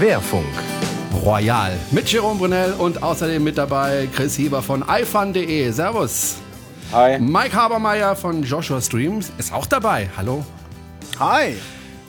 Querfunk. Royal mit Jerome Brunel und außerdem mit dabei Chris Hieber von iFun.de. Servus. Hi. Mike Habermeier von Joshua Streams ist auch dabei. Hallo. Hi.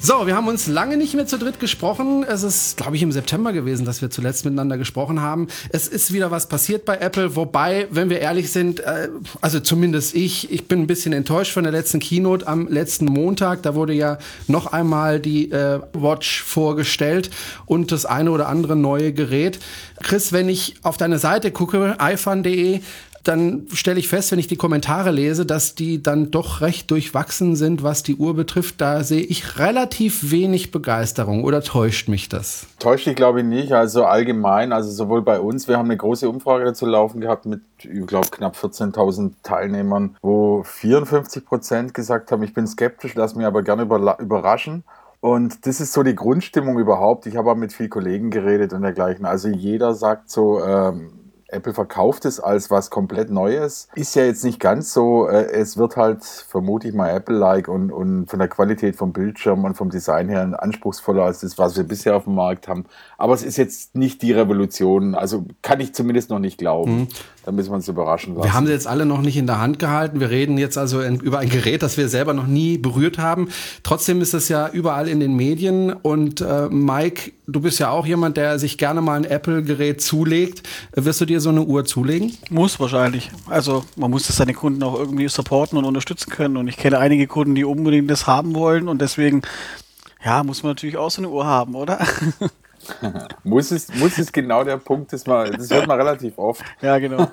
So, wir haben uns lange nicht mehr zu dritt gesprochen. Es ist, glaube ich, im September gewesen, dass wir zuletzt miteinander gesprochen haben. Es ist wieder was passiert bei Apple, wobei, wenn wir ehrlich sind, äh, also zumindest ich, ich bin ein bisschen enttäuscht von der letzten Keynote am letzten Montag. Da wurde ja noch einmal die äh, Watch vorgestellt und das eine oder andere neue Gerät. Chris, wenn ich auf deine Seite gucke, iFun.de, dann stelle ich fest, wenn ich die Kommentare lese, dass die dann doch recht durchwachsen sind, was die Uhr betrifft. Da sehe ich relativ wenig Begeisterung. Oder täuscht mich das? Täuscht dich, glaube ich, nicht. Also allgemein, also sowohl bei uns, wir haben eine große Umfrage dazu laufen gehabt mit, ich glaube, knapp 14.000 Teilnehmern, wo 54 Prozent gesagt haben, ich bin skeptisch, lass mich aber gerne überraschen. Und das ist so die Grundstimmung überhaupt. Ich habe auch mit vielen Kollegen geredet und dergleichen. Also jeder sagt so, ähm, Apple verkauft es als was komplett Neues. Ist ja jetzt nicht ganz so. Äh, es wird halt, vermute ich mal, Apple-like und, und von der Qualität vom Bildschirm und vom Design her anspruchsvoller als das, was wir bisher auf dem Markt haben. Aber es ist jetzt nicht die Revolution. Also kann ich zumindest noch nicht glauben. Mhm. Da müssen wir uns überraschen lassen. Wir haben sie jetzt alle noch nicht in der Hand gehalten. Wir reden jetzt also in, über ein Gerät, das wir selber noch nie berührt haben. Trotzdem ist es ja überall in den Medien. Und äh, Mike, du bist ja auch jemand, der sich gerne mal ein Apple-Gerät zulegt. Wirst du dir so eine Uhr zulegen? Muss wahrscheinlich. Also man muss das seine Kunden auch irgendwie supporten und unterstützen können. Und ich kenne einige Kunden, die unbedingt das haben wollen. Und deswegen, ja, muss man natürlich auch so eine Uhr haben, oder? muss, es, muss es genau der Punkt, das, mal, das hört man relativ oft. Ja, genau.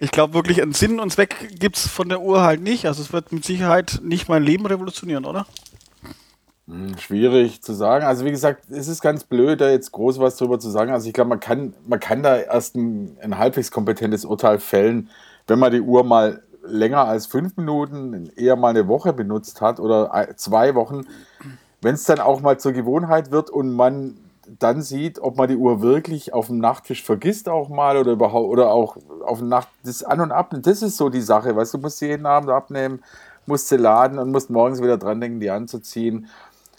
Ich glaube wirklich, einen Sinn und Zweck gibt es von der Uhr halt nicht. Also es wird mit Sicherheit nicht mein Leben revolutionieren, oder? Hm, schwierig zu sagen. Also wie gesagt, es ist ganz blöd, da jetzt groß was drüber zu sagen. Also ich glaube, man kann, man kann da erst ein, ein halbwegs kompetentes Urteil fällen, wenn man die Uhr mal länger als fünf Minuten, eher mal eine Woche benutzt hat oder zwei Wochen. Wenn es dann auch mal zur Gewohnheit wird und man dann sieht, ob man die Uhr wirklich auf dem Nachttisch vergisst auch mal oder überhaupt oder auch auf dem Nacht das an und ab. Das ist so die Sache, weißt du, musst sie jeden Abend abnehmen, musst sie laden und musst morgens wieder dran denken, die anzuziehen.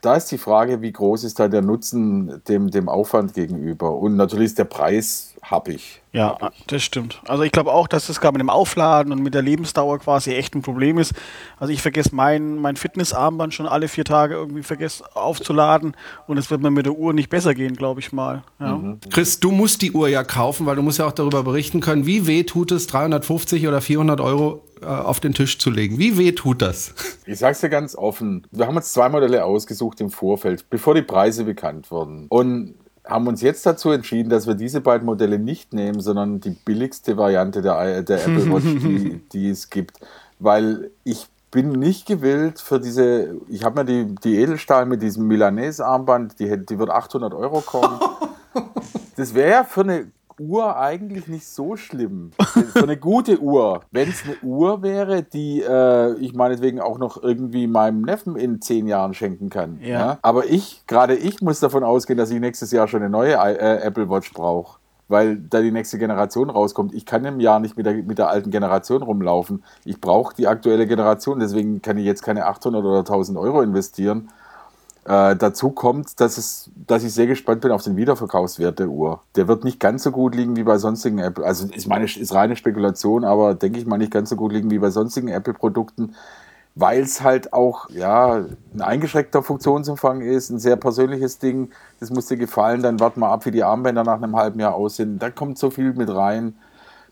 Da ist die Frage, wie groß ist da der Nutzen dem, dem Aufwand gegenüber? Und natürlich ist der Preis happig. Ja, das stimmt. Also ich glaube auch, dass das gerade mit dem Aufladen und mit der Lebensdauer quasi echt ein Problem ist. Also ich vergesse mein, mein Fitnessarmband schon alle vier Tage irgendwie vergesse aufzuladen und es wird mir mit der Uhr nicht besser gehen, glaube ich mal. Ja. Mhm. Chris, du musst die Uhr ja kaufen, weil du musst ja auch darüber berichten können, wie weh tut es, 350 oder 400 Euro äh, auf den Tisch zu legen. Wie weh tut das? Ich sage es dir ganz offen. Wir haben uns zwei Modelle ausgesucht im Vorfeld, bevor die Preise bekannt wurden. Und haben uns jetzt dazu entschieden, dass wir diese beiden Modelle nicht nehmen, sondern die billigste Variante der, der Apple Watch, die, die es gibt. Weil ich bin nicht gewillt für diese, ich habe mir die, die Edelstahl mit diesem Milanese-Armband, die, die wird 800 Euro kommen. Das wäre ja für eine Uhr eigentlich nicht so schlimm. So eine gute Uhr. Wenn es eine Uhr wäre, die äh, ich meinetwegen auch noch irgendwie meinem Neffen in zehn Jahren schenken kann. Ja. ja? Aber ich, gerade ich, muss davon ausgehen, dass ich nächstes Jahr schon eine neue äh, Apple Watch brauche. Weil da die nächste Generation rauskommt. Ich kann im Jahr nicht mit der, mit der alten Generation rumlaufen. Ich brauche die aktuelle Generation. Deswegen kann ich jetzt keine 800 oder 1000 Euro investieren äh, dazu kommt, dass, es, dass ich sehr gespannt bin auf den Wiederverkaufswert der Uhr. Der wird nicht ganz so gut liegen wie bei sonstigen Apple. Also ist meine ist reine Spekulation, aber denke ich mal nicht ganz so gut liegen wie bei sonstigen Apple-Produkten, weil es halt auch ja ein eingeschränkter Funktionsumfang ist, ein sehr persönliches Ding. Das muss dir gefallen. Dann warte mal ab, wie die Armbänder nach einem halben Jahr aussehen. Da kommt so viel mit rein.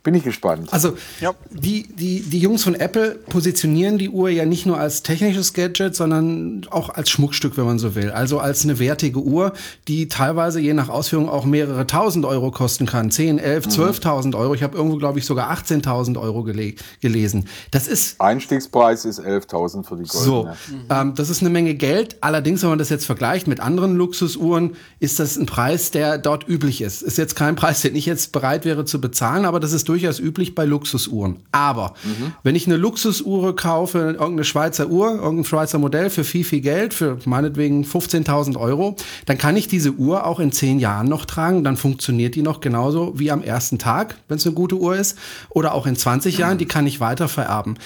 Bin ich gespannt. Also ja. die, die, die Jungs von Apple positionieren die Uhr ja nicht nur als technisches Gadget, sondern auch als Schmuckstück, wenn man so will. Also als eine wertige Uhr, die teilweise je nach Ausführung auch mehrere tausend Euro kosten kann. 10, 11, 12.000 Euro. Ich habe irgendwo, glaube ich, sogar 18.000 Euro gele gelesen. Das ist... Einstiegspreis ist 11.000 für die Goldene. So, mhm. ähm, das ist eine Menge Geld. Allerdings, wenn man das jetzt vergleicht mit anderen Luxusuhren, ist das ein Preis, der dort üblich ist. Ist jetzt kein Preis, den ich jetzt bereit wäre zu bezahlen, aber das ist durchaus üblich bei Luxusuhren. Aber mhm. wenn ich eine Luxusuhr kaufe, irgendeine Schweizer Uhr, irgendein Schweizer Modell für viel, viel Geld, für meinetwegen 15.000 Euro, dann kann ich diese Uhr auch in zehn Jahren noch tragen. Dann funktioniert die noch genauso wie am ersten Tag, wenn es eine gute Uhr ist. Oder auch in 20 Jahren, die kann ich weiter vererben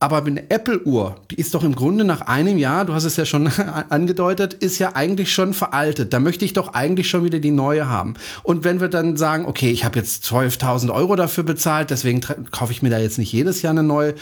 Aber eine Apple-Uhr, die ist doch im Grunde nach einem Jahr, du hast es ja schon angedeutet, ist ja eigentlich schon veraltet. Da möchte ich doch eigentlich schon wieder die neue haben. Und wenn wir dann sagen, okay, ich habe jetzt 12.000 Euro dafür bezahlt, deswegen kaufe ich mir da jetzt nicht jedes Jahr eine neue,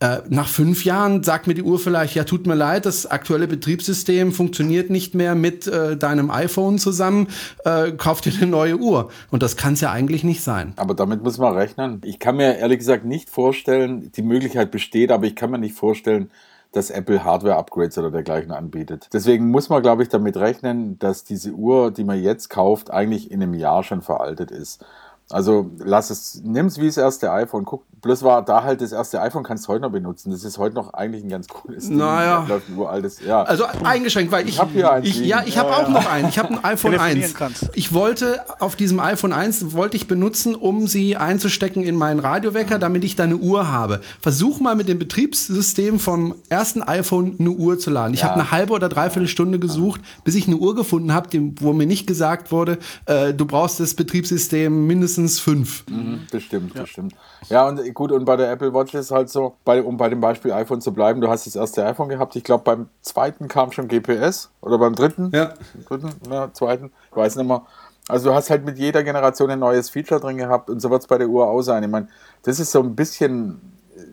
äh, nach fünf Jahren sagt mir die Uhr vielleicht, ja, tut mir leid, das aktuelle Betriebssystem funktioniert nicht mehr mit äh, deinem iPhone zusammen, äh, kauf dir eine neue Uhr. Und das kann es ja eigentlich nicht sein. Aber damit muss man rechnen. Ich kann mir ehrlich gesagt nicht vorstellen, die Möglichkeit besteht, aber ich kann mir nicht vorstellen, dass Apple Hardware-Upgrades oder dergleichen anbietet. Deswegen muss man, glaube ich, damit rechnen, dass diese Uhr, die man jetzt kauft, eigentlich in einem Jahr schon veraltet ist. Also lass es, nimm's wie das erste iPhone. Guck, bloß war da halt das erste iPhone, kannst du heute noch benutzen. Das ist heute noch eigentlich ein ganz cooles Ding. Naja. Läuft ein uraltes, ja. Also eingeschränkt, weil ich, ich habe hier eins. Ich, ja, ich ja, habe ja. auch noch einen. Ich habe ein iPhone 1. Kannst. Ich wollte auf diesem iPhone 1 wollte ich benutzen, um sie einzustecken in meinen Radiowecker, damit ich da eine Uhr habe. Versuch mal mit dem Betriebssystem vom ersten iPhone eine Uhr zu laden. Ich ja. habe eine halbe oder dreiviertel Stunde gesucht, bis ich eine Uhr gefunden habe, wo mir nicht gesagt wurde, äh, du brauchst das Betriebssystem mindestens mindestens fünf. Mhm, das stimmt, ja. das stimmt. Ja, und gut, und bei der Apple Watch ist halt so, bei, um bei dem Beispiel iPhone zu bleiben, du hast das erste iPhone gehabt, ich glaube beim zweiten kam schon GPS oder beim dritten? Ja. Dritten, ja, zweiten, ich weiß nicht mehr. Also du hast halt mit jeder Generation ein neues Feature drin gehabt und so wird es bei der Uhr auch sein. Ich meine, das ist so ein bisschen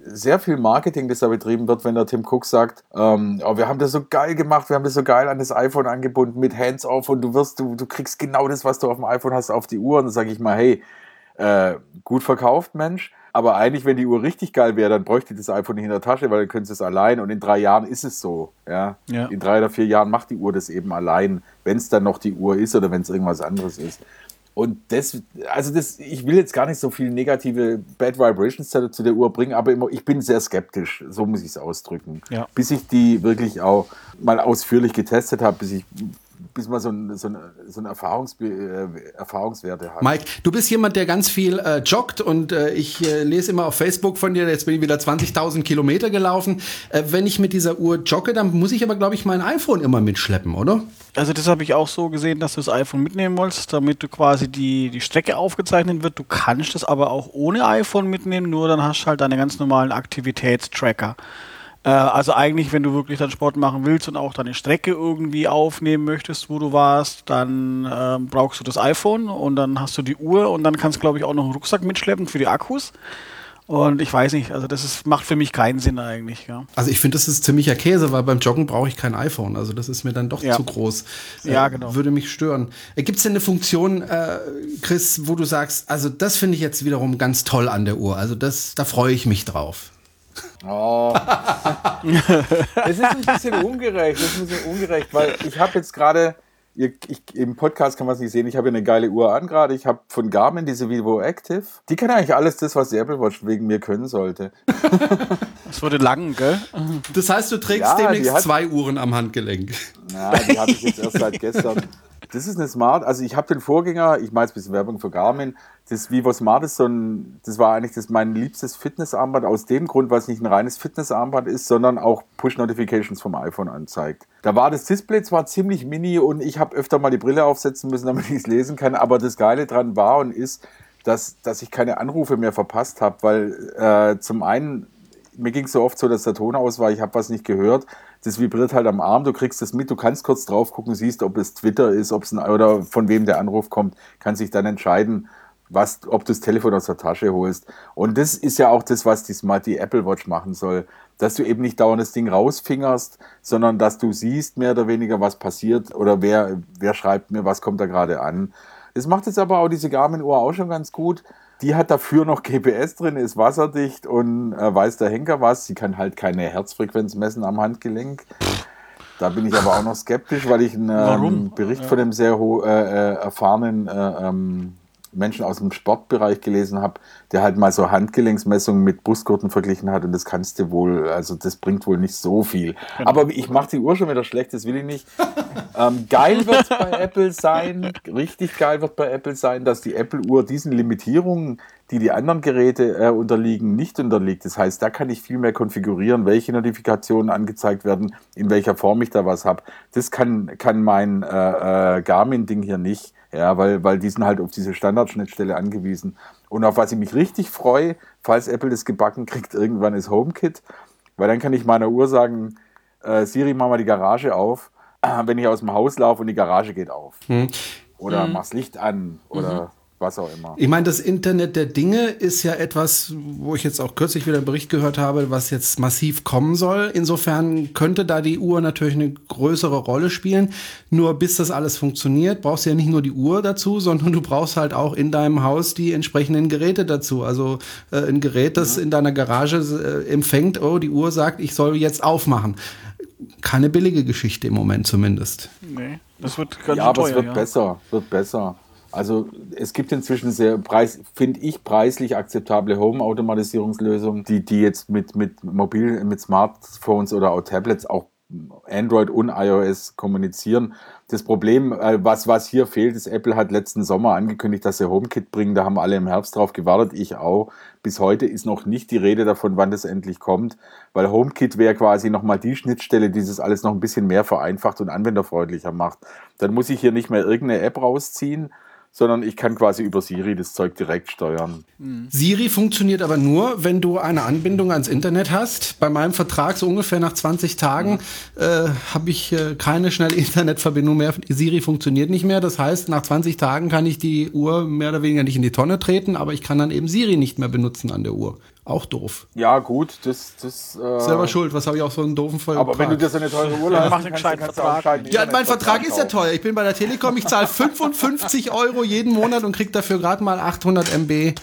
sehr viel Marketing, das da betrieben wird, wenn der Tim Cook sagt, ähm, oh, wir haben das so geil gemacht, wir haben das so geil an das iPhone angebunden mit Hands-off und du wirst, du, du kriegst genau das, was du auf dem iPhone hast, auf die Uhr. Und dann sage ich mal, hey, äh, gut verkauft, Mensch. Aber eigentlich, wenn die Uhr richtig geil wäre, dann bräuchte das iPhone nicht in der Tasche, weil dann können sie es allein. Und in drei Jahren ist es so. Ja? ja. In drei oder vier Jahren macht die Uhr das eben allein, wenn es dann noch die Uhr ist oder wenn es irgendwas anderes ist. Und das, also das, ich will jetzt gar nicht so viele negative Bad Vibrations zu, zu der Uhr bringen, aber immer, ich bin sehr skeptisch, so muss ich es ausdrücken. Ja. Bis ich die wirklich auch mal ausführlich getestet habe, bis ich bis man so ein, so ein, so ein Erfahrungs äh, Erfahrungswerte hat. Mike, du bist jemand, der ganz viel äh, joggt und äh, ich äh, lese immer auf Facebook von dir, jetzt bin ich wieder 20.000 Kilometer gelaufen. Äh, wenn ich mit dieser Uhr jogge, dann muss ich aber, glaube ich, mein iPhone immer mitschleppen, oder? Also das habe ich auch so gesehen, dass du das iPhone mitnehmen wolltest, damit du quasi die, die Strecke aufgezeichnet wird. Du kannst es aber auch ohne iPhone mitnehmen, nur dann hast du halt deine ganz normalen Aktivitätstracker. Äh, also eigentlich, wenn du wirklich dann Sport machen willst und auch deine Strecke irgendwie aufnehmen möchtest, wo du warst, dann äh, brauchst du das iPhone und dann hast du die Uhr und dann kannst du, glaube ich, auch noch einen Rucksack mitschleppen für die Akkus. Und ich weiß nicht, also das ist, macht für mich keinen Sinn eigentlich. Ja. Also ich finde, das ist ziemlicher Käse, weil beim Joggen brauche ich kein iPhone. Also das ist mir dann doch ja. zu groß. Äh, ja, genau. Würde mich stören. Äh, Gibt es denn eine Funktion, äh, Chris, wo du sagst, also das finde ich jetzt wiederum ganz toll an der Uhr. Also das, da freue ich mich drauf. Oh. es ist ein bisschen ungerecht, das ist ein bisschen ungerecht, weil ich habe jetzt gerade, im Podcast kann man es nicht sehen, ich habe eine geile Uhr an gerade, ich habe von Garmin diese Vivo Active, die kann eigentlich alles das, was die Apple Watch wegen mir können sollte. Das wurde lang, gell? Das heißt, du trägst ja, demnächst hat, zwei Uhren am Handgelenk. Na, die habe ich jetzt erst seit gestern. Das ist eine Smart, also ich habe den Vorgänger, ich mache jetzt ein bisschen Werbung für Garmin, das Vivo Smart ist so ein, das war eigentlich das mein liebstes Fitnessarmband. Aus dem Grund, weil es nicht ein reines Fitnessarmband ist, sondern auch Push-Notifications vom iPhone anzeigt. Da war das Display zwar ziemlich mini und ich habe öfter mal die Brille aufsetzen müssen, damit ich es lesen kann, aber das Geile dran war und ist, dass, dass ich keine Anrufe mehr verpasst habe, weil äh, zum einen mir ging es so oft so, dass der Ton aus war, ich habe was nicht gehört. Das vibriert halt am Arm, du kriegst das mit, du kannst kurz drauf gucken, siehst, ob es Twitter ist, ob es oder von wem der Anruf kommt, kannst dich dann entscheiden, was, ob du das Telefon aus der Tasche holst. Und das ist ja auch das, was die Smart, die Apple Watch machen soll. Dass du eben nicht dauernd das Ding rausfingerst, sondern dass du siehst mehr oder weniger, was passiert oder wer, wer schreibt mir, was kommt da gerade an. Das macht jetzt aber auch diese Garmin-Uhr auch schon ganz gut. Die hat dafür noch GPS drin, ist wasserdicht und äh, weiß der Henker was. Sie kann halt keine Herzfrequenz messen am Handgelenk. Da bin ich aber auch noch skeptisch, weil ich einen ähm, Bericht ja. von dem sehr äh, äh, erfahrenen äh, ähm, Menschen aus dem Sportbereich gelesen habe, der halt mal so Handgelenksmessungen mit Brustgurten verglichen hat und das kannst du wohl, also das bringt wohl nicht so viel. Genau. Aber ich mache die Uhr schon wieder schlecht, das will ich nicht. ähm, geil wird bei Apple sein, richtig geil wird bei Apple sein, dass die Apple-Uhr diesen Limitierungen, die die anderen Geräte äh, unterliegen, nicht unterliegt. Das heißt, da kann ich viel mehr konfigurieren, welche Notifikationen angezeigt werden, in welcher Form ich da was habe. Das kann, kann mein äh, äh, Garmin-Ding hier nicht. Ja, weil, weil die sind halt auf diese Standardschnittstelle angewiesen. Und auf was ich mich richtig freue, falls Apple das gebacken kriegt, irgendwann ist HomeKit. Weil dann kann ich meiner Uhr sagen, äh, Siri, mach mal die Garage auf, äh, wenn ich aus dem Haus laufe und die Garage geht auf. Hm. Oder mach's Licht an oder was auch immer. Ich meine, das Internet der Dinge ist ja etwas, wo ich jetzt auch kürzlich wieder einen Bericht gehört habe, was jetzt massiv kommen soll. Insofern könnte da die Uhr natürlich eine größere Rolle spielen. Nur bis das alles funktioniert, brauchst du ja nicht nur die Uhr dazu, sondern du brauchst halt auch in deinem Haus die entsprechenden Geräte dazu. Also äh, ein Gerät, das in deiner Garage äh, empfängt, oh, die Uhr sagt, ich soll jetzt aufmachen. Keine billige Geschichte im Moment zumindest. Nee, das wird ganz Ja, aber teuer. es wird ja. besser, wird besser. Also es gibt inzwischen sehr preis, finde ich, preislich akzeptable Home-Automatisierungslösungen, die, die jetzt mit, mit mobil, mit Smartphones oder auch Tablets auch Android und iOS kommunizieren. Das Problem, äh, was, was hier fehlt, ist, Apple hat letzten Sommer angekündigt, dass sie HomeKit bringen. Da haben alle im Herbst drauf gewartet, ich auch. Bis heute ist noch nicht die Rede davon, wann das endlich kommt, weil HomeKit wäre quasi nochmal die Schnittstelle, die das alles noch ein bisschen mehr vereinfacht und anwenderfreundlicher macht. Dann muss ich hier nicht mehr irgendeine App rausziehen, sondern ich kann quasi über Siri das Zeug direkt steuern. Siri funktioniert aber nur, wenn du eine Anbindung ans Internet hast. Bei meinem Vertrag so ungefähr nach 20 Tagen äh, habe ich äh, keine schnelle Internetverbindung mehr. Siri funktioniert nicht mehr. Das heißt, nach 20 Tagen kann ich die Uhr mehr oder weniger nicht in die Tonne treten, aber ich kann dann eben Siri nicht mehr benutzen an der Uhr. Auch doof. Ja, gut, das. das äh, Selber schuld. Was habe ich auch so einen doofen Vollpreis? Aber wenn du dir so eine teure Uhr leisten mach einen gescheiten dann kannst du Vertrag. ja, mein Vertrag ist ja teuer. Ich bin bei der Telekom, ich zahle 55 Euro jeden Monat und krieg dafür gerade mal 800 MB.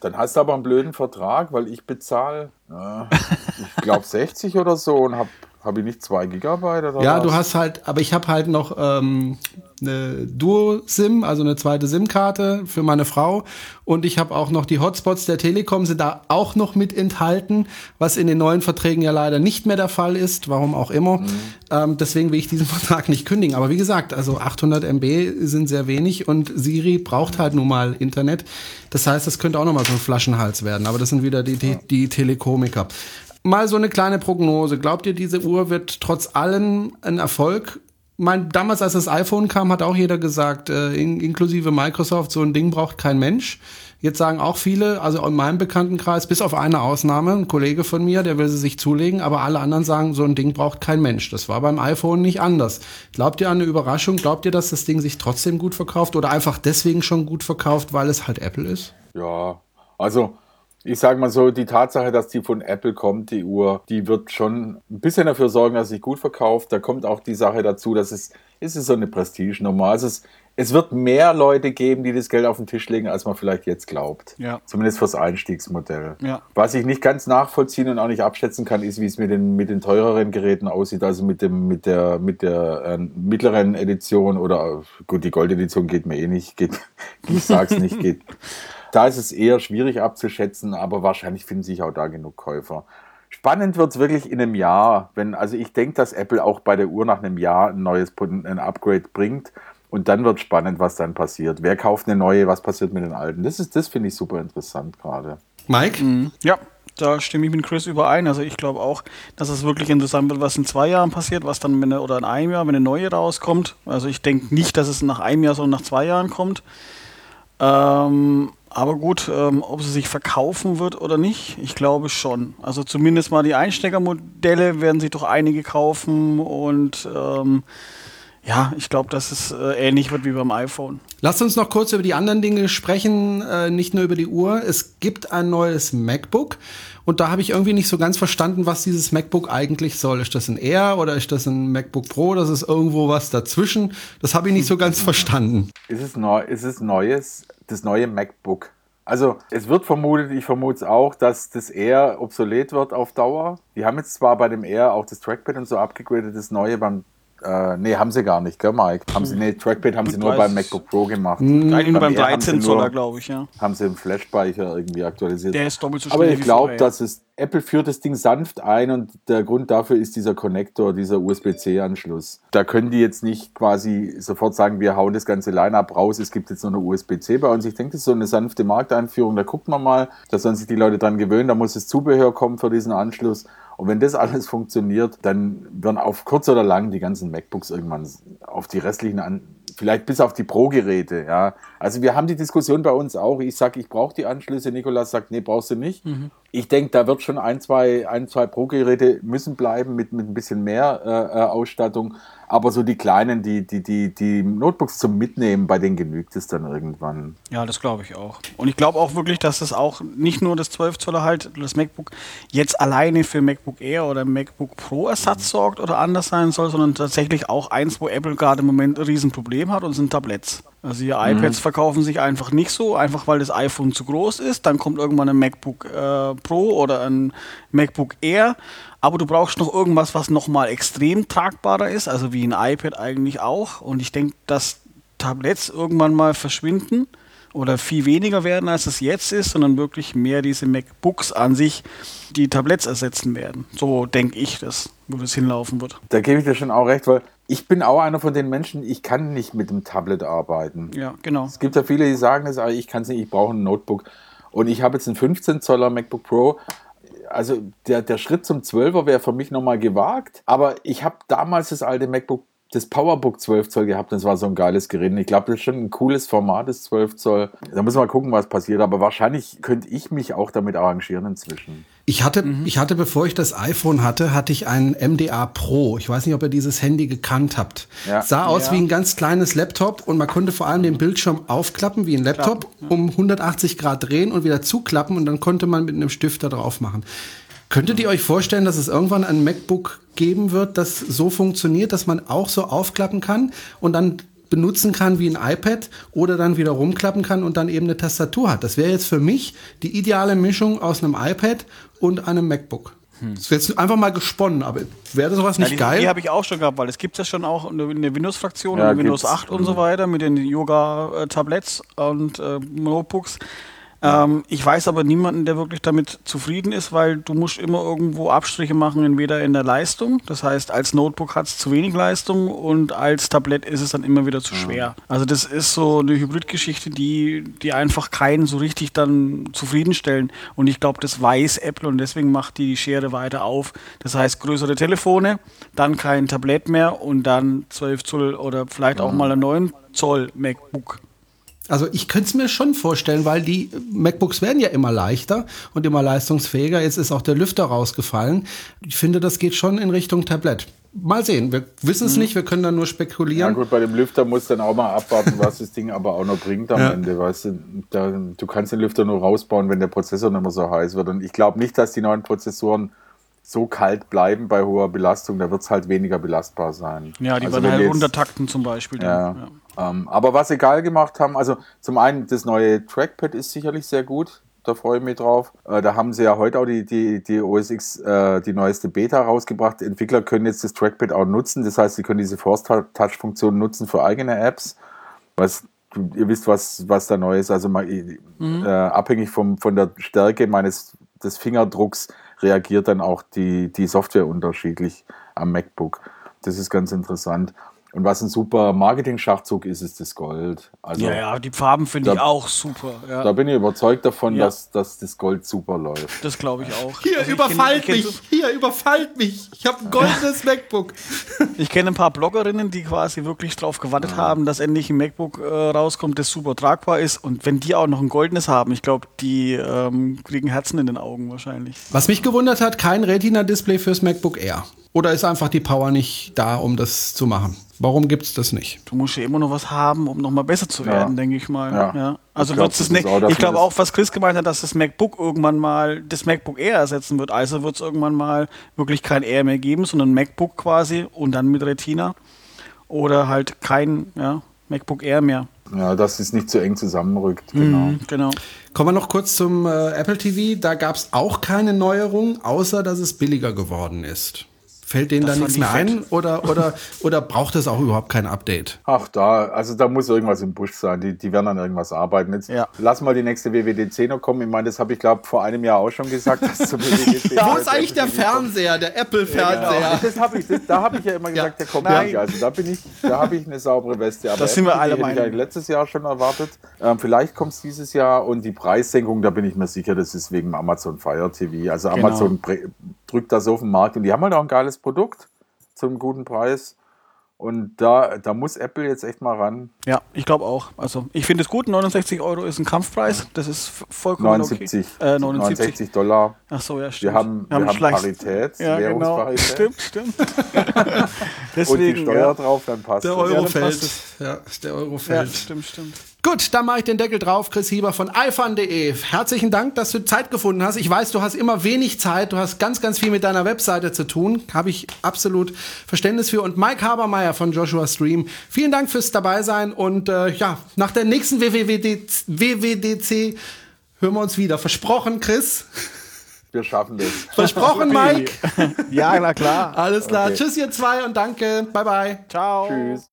Dann hast du aber einen blöden Vertrag, weil ich bezahle, äh, ich glaube 60 oder so und habe hab ich nicht 2 Gigabyte oder Ja, was? du hast halt, aber ich habe halt noch ähm, eine Duo-SIM, also eine zweite SIM-Karte für meine Frau. Und ich habe auch noch die Hotspots der Telekom sind da auch noch mit enthalten, was in den neuen Verträgen ja leider nicht mehr der Fall ist, warum auch immer. Ähm, deswegen will ich diesen Vertrag nicht kündigen. Aber wie gesagt, also 800 MB sind sehr wenig und Siri braucht halt nun mal Internet. Das heißt, das könnte auch noch mal so ein Flaschenhals werden. Aber das sind wieder die, die, die Telekomiker. Mal so eine kleine Prognose. Glaubt ihr, diese Uhr wird trotz allem ein Erfolg? Mein, damals, als das iPhone kam, hat auch jeder gesagt, äh, in, inklusive Microsoft, so ein Ding braucht kein Mensch. Jetzt sagen auch viele, also in meinem Bekanntenkreis, bis auf eine Ausnahme, ein Kollege von mir, der will sie sich zulegen, aber alle anderen sagen, so ein Ding braucht kein Mensch. Das war beim iPhone nicht anders. Glaubt ihr an eine Überraschung? Glaubt ihr, dass das Ding sich trotzdem gut verkauft oder einfach deswegen schon gut verkauft, weil es halt Apple ist? Ja, also ich sage mal so, die Tatsache, dass die von Apple kommt, die Uhr, die wird schon ein bisschen dafür sorgen, dass sie sich gut verkauft. Da kommt auch die Sache dazu, dass es, es ist so eine Prestige-Nummer. Also es, es wird mehr Leute geben, die das Geld auf den Tisch legen, als man vielleicht jetzt glaubt. Ja. Zumindest fürs Einstiegsmodell. Ja. Was ich nicht ganz nachvollziehen und auch nicht abschätzen kann, ist, wie es mit den, mit den teureren Geräten aussieht. Also mit, dem, mit der, mit der äh, mittleren Edition oder gut, die Goldedition geht mir eh nicht. Geht, ich sag's nicht, geht. Da ist es eher schwierig abzuschätzen, aber wahrscheinlich finden sich auch da genug Käufer. Spannend wird es wirklich in einem Jahr, wenn, also ich denke, dass Apple auch bei der Uhr nach einem Jahr ein neues ein Upgrade bringt. Und dann wird spannend, was dann passiert. Wer kauft eine neue, was passiert mit den alten? Das ist, das finde ich super interessant gerade. Mike? Ja, da stimme ich mit Chris überein. Also ich glaube auch, dass es wirklich interessant wird, was in zwei Jahren passiert, was dann wenn eine, oder in einem Jahr, wenn eine neue rauskommt. Also ich denke nicht, dass es nach einem Jahr, sondern nach zwei Jahren kommt. Ähm, aber gut, ähm, ob sie sich verkaufen wird oder nicht, ich glaube schon. Also zumindest mal die Einsteigermodelle werden sich doch einige kaufen und ähm, ja, ich glaube, dass es äh, ähnlich wird wie beim iPhone. Lasst uns noch kurz über die anderen Dinge sprechen, äh, nicht nur über die Uhr. Es gibt ein neues MacBook und da habe ich irgendwie nicht so ganz verstanden, was dieses MacBook eigentlich soll. Ist das ein Air oder ist das ein MacBook Pro? Das ist irgendwo was dazwischen. Das habe ich nicht so ganz verstanden. Ist es, neu, ist es neues, das neue MacBook? Also es wird vermutet, ich vermute es auch, dass das Air obsolet wird auf Dauer. Die haben jetzt zwar bei dem Air auch das Trackpad und so abgegradet, das neue beim äh, nee, haben sie gar nicht, gell, Mike? Haben sie, nee, Trackpad haben sie nur weiß beim ich. MacBook Pro gemacht. Eigentlich nur beim Air haben sie 13 Zoller, nur- glaube ich, ja. Haben sie im Flash-Speicher irgendwie aktualisiert. Der ist doppelt so Aber schnell ich wie glaube, dass es Apple führt das Ding sanft ein und der Grund dafür ist dieser Connector, dieser USB-C-Anschluss. Da können die jetzt nicht quasi sofort sagen, wir hauen das ganze Line-Up raus, es gibt jetzt nur eine USB-C bei uns. Ich denke, das ist so eine sanfte Markteinführung, da guckt man mal, da sollen sich die Leute dran gewöhnen, da muss das Zubehör kommen für diesen Anschluss. Und wenn das alles funktioniert, dann werden auf kurz oder lang die ganzen MacBooks irgendwann auf die restlichen an, vielleicht bis auf die Pro-Geräte, ja. Also wir haben die Diskussion bei uns auch. Ich sage, ich brauche die Anschlüsse. Nikolas sagt, nee, brauchst du nicht. Ich denke, da wird schon ein, zwei, ein, zwei Pro-Geräte müssen bleiben mit, mit ein bisschen mehr äh, äh Ausstattung. Aber so die kleinen, die, die, die, die Notebooks zum Mitnehmen, bei denen genügt es dann irgendwann. Ja, das glaube ich auch. Und ich glaube auch wirklich, dass das auch nicht nur das 12 Zoller halt, das MacBook jetzt alleine für MacBook Air oder MacBook Pro Ersatz sorgt oder anders sein soll, sondern tatsächlich auch eins, wo Apple gerade im Moment ein Riesenproblem hat und sind Tablets. Also die iPads mhm. verkaufen sich einfach nicht so, einfach weil das iPhone zu groß ist. Dann kommt irgendwann ein MacBook äh, Pro oder ein MacBook Air. Aber du brauchst noch irgendwas, was nochmal extrem tragbarer ist, also wie ein iPad eigentlich auch. Und ich denke, dass Tablets irgendwann mal verschwinden oder viel weniger werden, als es jetzt ist, sondern wirklich mehr diese MacBooks an sich die Tablets ersetzen werden. So denke ich das, wo das hinlaufen wird. Da gebe ich dir schon auch recht, weil ich bin auch einer von den Menschen, ich kann nicht mit dem Tablet arbeiten. Ja, genau. Es gibt ja viele, die sagen, das, ich kann es nicht, ich brauche ein Notebook. Und ich habe jetzt einen 15 Zoller MacBook Pro. Also der, der Schritt zum 12er wäre für mich nochmal gewagt. Aber ich habe damals das alte MacBook das Powerbook 12 Zoll gehabt. Das war so ein geiles Gerät. Ich glaube, das ist schon ein cooles Format, das 12 Zoll. Da müssen wir mal gucken, was passiert. Aber wahrscheinlich könnte ich mich auch damit arrangieren inzwischen. Ich hatte, mhm. ich hatte, bevor ich das iPhone hatte, hatte ich ein MDA Pro. Ich weiß nicht, ob ihr dieses Handy gekannt habt. Ja. Sah aus ja. wie ein ganz kleines Laptop und man konnte vor allem den Bildschirm aufklappen wie ein Laptop, ja. um 180 Grad drehen und wieder zuklappen und dann konnte man mit einem Stift da drauf machen. Könntet ihr euch vorstellen, dass es irgendwann ein MacBook geben wird, das so funktioniert, dass man auch so aufklappen kann und dann benutzen kann wie ein iPad oder dann wieder rumklappen kann und dann eben eine Tastatur hat? Das wäre jetzt für mich die ideale Mischung aus einem iPad und einem MacBook. Hm. Das wäre jetzt einfach mal gesponnen, aber wäre sowas nicht ja, die, geil? Die habe ich auch schon gehabt, weil es gibt ja schon auch in der Windows-Fraktion, ja, Windows 8 und so weiter mit den Yoga-Tablets und äh, Notebooks. Ähm, ich weiß aber niemanden, der wirklich damit zufrieden ist, weil du musst immer irgendwo Abstriche machen, entweder in der Leistung, das heißt, als Notebook hat es zu wenig Leistung und als Tablett ist es dann immer wieder zu schwer. Also das ist so eine Hybridgeschichte, die, die einfach keinen so richtig dann zufriedenstellen. Und ich glaube, das weiß Apple und deswegen macht die Schere weiter auf. Das heißt, größere Telefone, dann kein Tablett mehr und dann 12 Zoll oder vielleicht auch mal ein 9 Zoll MacBook. Also ich könnte es mir schon vorstellen, weil die MacBooks werden ja immer leichter und immer leistungsfähiger. Jetzt ist auch der Lüfter rausgefallen. Ich finde, das geht schon in Richtung Tablet. Mal sehen, wir wissen es mhm. nicht, wir können da nur spekulieren. Ja gut, bei dem Lüfter muss dann auch mal abwarten, was das Ding aber auch noch bringt am ja. Ende. Weißt du, da, du kannst den Lüfter nur rausbauen, wenn der Prozessor nicht mehr so heiß wird. Und ich glaube nicht, dass die neuen Prozessoren so kalt bleiben bei hoher Belastung, da wird es halt weniger belastbar sein. Ja, die also werden halt runtertakten zum Beispiel. Ja, ja. Ähm, aber was sie geil gemacht haben, also zum einen das neue Trackpad ist sicherlich sehr gut. Da freue ich mich drauf. Äh, da haben sie ja heute auch die, die, die OS X, äh, die neueste Beta rausgebracht. Entwickler können jetzt das Trackpad auch nutzen. Das heißt, sie können diese Force-Touch-Funktion nutzen für eigene Apps. Was, ihr wisst, was, was da neu ist. Also mal, mhm. äh, abhängig vom, von der Stärke meines des Fingerdrucks reagiert dann auch die, die Software unterschiedlich am MacBook. Das ist ganz interessant. Und was ein super Marketing-Schachzug ist, ist das Gold. Also, ja, ja, die Farben finde ich auch super. Ja. Da bin ich überzeugt davon, ja. dass, dass das Gold super läuft. Das glaube ich auch. Hier, also überfallt kenn, mich! Kenn, Hier, überfallt mich! Ich habe ein goldenes MacBook. Ich kenne ein paar Bloggerinnen, die quasi wirklich darauf gewartet ja. haben, dass endlich ein MacBook äh, rauskommt, das super tragbar ist. Und wenn die auch noch ein goldenes haben, ich glaube, die ähm, kriegen Herzen in den Augen wahrscheinlich. Was mich gewundert hat, kein Retina-Display fürs MacBook Air. Oder ist einfach die Power nicht da, um das zu machen? Warum gibt es das nicht? Du musst ja immer noch was haben, um nochmal besser zu werden, ja. denke ich mal. Ja. ja. Also wird es nicht. Ich glaube auch, was Chris gemeint hat, dass das MacBook irgendwann mal das MacBook Air ersetzen wird. Also wird es irgendwann mal wirklich kein Air mehr geben, sondern MacBook quasi und dann mit Retina. Oder halt kein ja, MacBook Air mehr. Ja, dass es nicht zu eng zusammenrückt. Genau. Mhm, genau. Kommen wir noch kurz zum äh, Apple TV. Da gab es auch keine Neuerung, außer dass es billiger geworden ist. Fällt denen da nichts mehr fett. ein oder, oder, oder braucht es auch überhaupt kein Update? Ach, da, also da muss irgendwas im Busch sein. Die, die werden an irgendwas arbeiten. Jetzt ja. lass mal die nächste WWDC noch kommen. Ich meine, das habe ich glaube vor einem Jahr auch schon gesagt. Dass zum WWDC Wo ist eigentlich der Fernseher, der Apple-Fernseher? Ja, genau. hab ich, da habe ich ja immer gesagt, der kommt nicht. Also da bin ich, da habe ich eine saubere Weste. Aber das sind wir alle hätte ich letztes Jahr schon erwartet. Ähm, vielleicht kommt es dieses Jahr und die Preissenkung, da bin ich mir sicher, das ist wegen Amazon Fire TV. Also genau. Drückt das auf den Markt und die haben halt auch ein geiles Produkt zum guten Preis. Und da, da muss Apple jetzt echt mal ran. Ja, ich glaube auch. Also ich finde es gut, 69 Euro ist ein Kampfpreis. Das ist vollkommen 79, okay. Äh, 79. 69 Dollar. Ach so, ja, stimmt. Wir haben, wir, wir haben, Parität, ja, genau. Stimmt, stimmt. Deswegen, Und die Steuer ja. drauf, dann passt Der Euro fällt. Ja, der Euro fällt. Ja, stimmt, stimmt. Gut, dann mache ich den Deckel drauf. Chris Hieber von iFun.de. Herzlichen Dank, dass du Zeit gefunden hast. Ich weiß, du hast immer wenig Zeit. Du hast ganz, ganz viel mit deiner Webseite zu tun. Habe ich absolut Verständnis für. Und Mike Habermeier von Joshua Stream. Vielen Dank fürs Dabeisein. Und äh, ja, nach der nächsten WWDC, WWDC hören wir uns wieder. Versprochen, Chris. Wir schaffen das. Versprochen, Mike. ja, na klar. Alles klar. Okay. Tschüss, ihr zwei und danke. Bye, bye. Ciao. Tschüss.